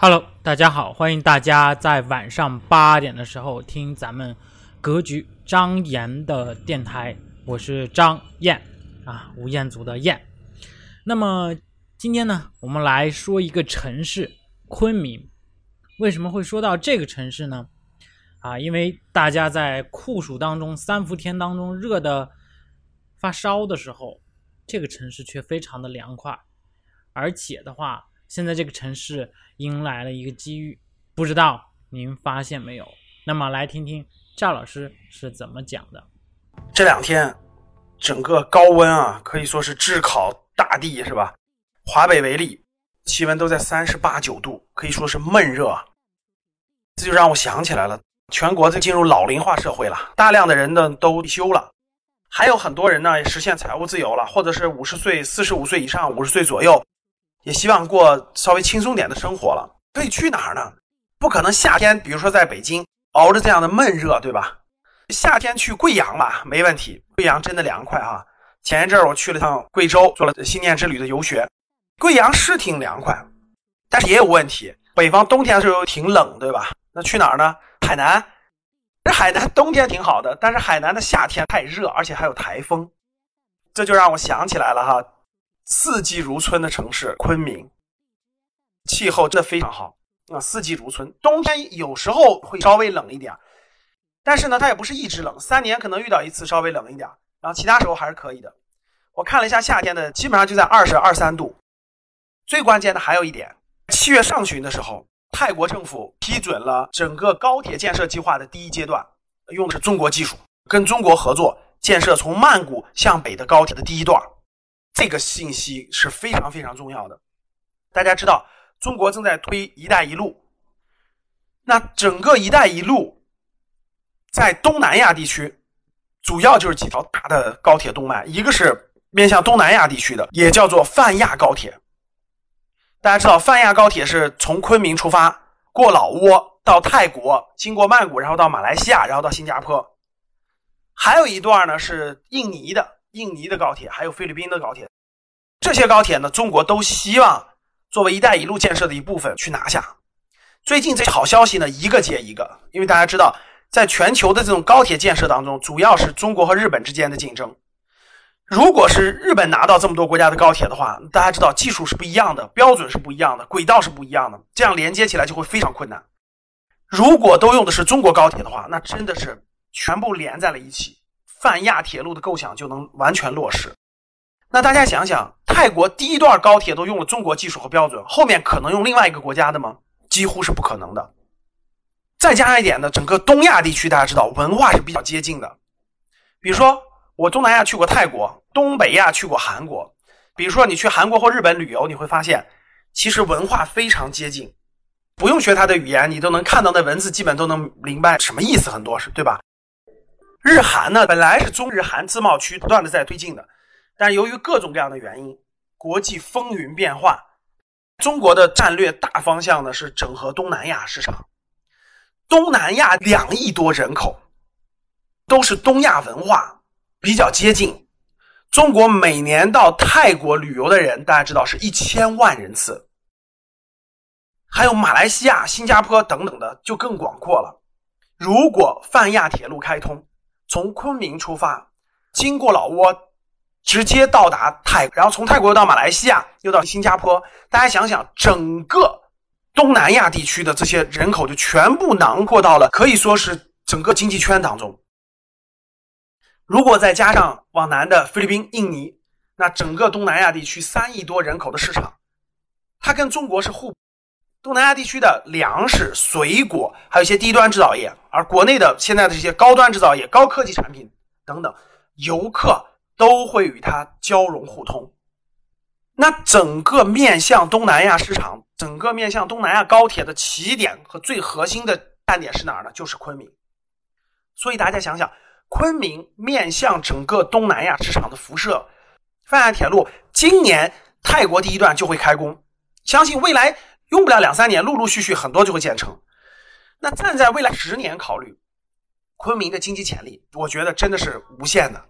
Hello，大家好，欢迎大家在晚上八点的时候听咱们格局张岩的电台，我是张燕啊，吴彦祖的燕。那么今天呢，我们来说一个城市昆明。为什么会说到这个城市呢？啊，因为大家在酷暑当中、三伏天当中热的发烧的时候，这个城市却非常的凉快，而且的话。现在这个城市迎来了一个机遇，不知道您发现没有？那么来听听赵老师是怎么讲的。这两天，整个高温啊，可以说是炙烤大地，是吧？华北为例，气温都在三十八九度，可以说是闷热。这就让我想起来了，全国在进入老龄化社会了，大量的人呢都休了，还有很多人呢也实现财务自由了，或者是五十岁、四十五岁以上、五十岁左右。也希望过稍微轻松点的生活了，可以去哪儿呢？不可能夏天，比如说在北京熬着这样的闷热，对吧？夏天去贵阳吧，没问题，贵阳真的凉快啊。前一阵儿我去了趟贵州，做了新念之旅的游学，贵阳是挺凉快，但是也有问题。北方冬天的时候挺冷，对吧？那去哪儿呢？海南，这海南冬天挺好的，但是海南的夏天太热，而且还有台风，这就让我想起来了哈。四季如春的城市昆明，气候真的非常好啊！四季如春，冬天有时候会稍微冷一点，但是呢，它也不是一直冷，三年可能遇到一次稍微冷一点，然后其他时候还是可以的。我看了一下夏天的，基本上就在二十二三度。最关键的还有一点，七月上旬的时候，泰国政府批准了整个高铁建设计划的第一阶段，用的是中国技术，跟中国合作建设从曼谷向北的高铁的第一段。这个信息是非常非常重要的。大家知道，中国正在推“一带一路”，那整个“一带一路”在东南亚地区，主要就是几条大的高铁动脉，一个是面向东南亚地区的，也叫做泛亚高铁。大家知道，泛亚高铁是从昆明出发，过老挝到泰国，经过曼谷，然后到马来西亚，然后到新加坡。还有一段呢是印尼的。印尼的高铁，还有菲律宾的高铁，这些高铁呢，中国都希望作为“一带一路”建设的一部分去拿下。最近这些好消息呢，一个接一个，因为大家知道，在全球的这种高铁建设当中，主要是中国和日本之间的竞争。如果是日本拿到这么多国家的高铁的话，大家知道技术是不一样的，标准是不一样的，轨道是不一样的，这样连接起来就会非常困难。如果都用的是中国高铁的话，那真的是全部连在了一起。泛亚铁路的构想就能完全落实。那大家想想，泰国第一段高铁都用了中国技术和标准，后面可能用另外一个国家的吗？几乎是不可能的。再加上一点呢，整个东亚地区大家知道文化是比较接近的。比如说，我东南亚去过泰国，东北亚去过韩国。比如说你去韩国或日本旅游，你会发现其实文化非常接近，不用学他的语言，你都能看到那文字，基本都能明白什么意思，很多是对吧？日韩呢，本来是中日韩自贸区不断的在推进的，但是由于各种各样的原因，国际风云变幻，中国的战略大方向呢是整合东南亚市场。东南亚两亿多人口，都是东亚文化比较接近。中国每年到泰国旅游的人，大家知道是一千万人次，还有马来西亚、新加坡等等的就更广阔了。如果泛亚铁路开通，从昆明出发，经过老挝，直接到达泰，然后从泰国又到马来西亚，又到新加坡。大家想想，整个东南亚地区的这些人口就全部囊括到了，可以说是整个经济圈当中。如果再加上往南的菲律宾、印尼，那整个东南亚地区三亿多人口的市场，它跟中国是互。东南亚地区的粮食、水果，还有一些低端制造业，而国内的现在的这些高端制造业、高科技产品等等，游客都会与它交融互通。那整个面向东南亚市场，整个面向东南亚高铁的起点和最核心的站点是哪儿呢？就是昆明。所以大家想想，昆明面向整个东南亚市场的辐射，泛亚铁路今年泰国第一段就会开工，相信未来。用不了两三年，陆陆续续很多就会建成。那站在未来十年考虑，昆明的经济潜力，我觉得真的是无限的。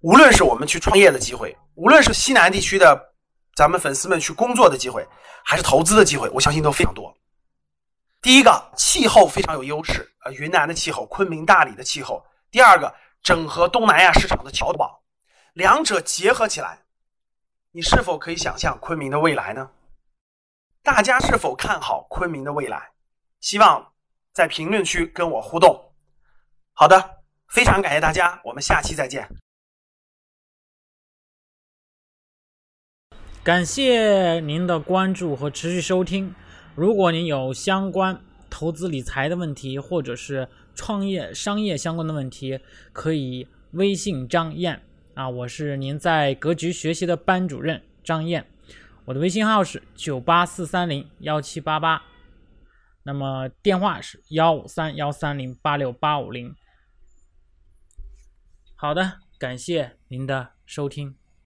无论是我们去创业的机会，无论是西南地区的咱们粉丝们去工作的机会，还是投资的机会，我相信都非常多。第一个，气候非常有优势，呃，云南的气候，昆明、大理的气候。第二个，整合东南亚市场的桥堡，两者结合起来，你是否可以想象昆明的未来呢？大家是否看好昆明的未来？希望在评论区跟我互动。好的，非常感谢大家，我们下期再见。感谢您的关注和持续收听。如果您有相关投资理财的问题，或者是创业、商业相关的问题，可以微信张燕啊，我是您在格局学习的班主任张燕，我的微信号是九八四三零幺七八八，那么电话是幺五三幺三零八六八五零。好的，感谢您的收听。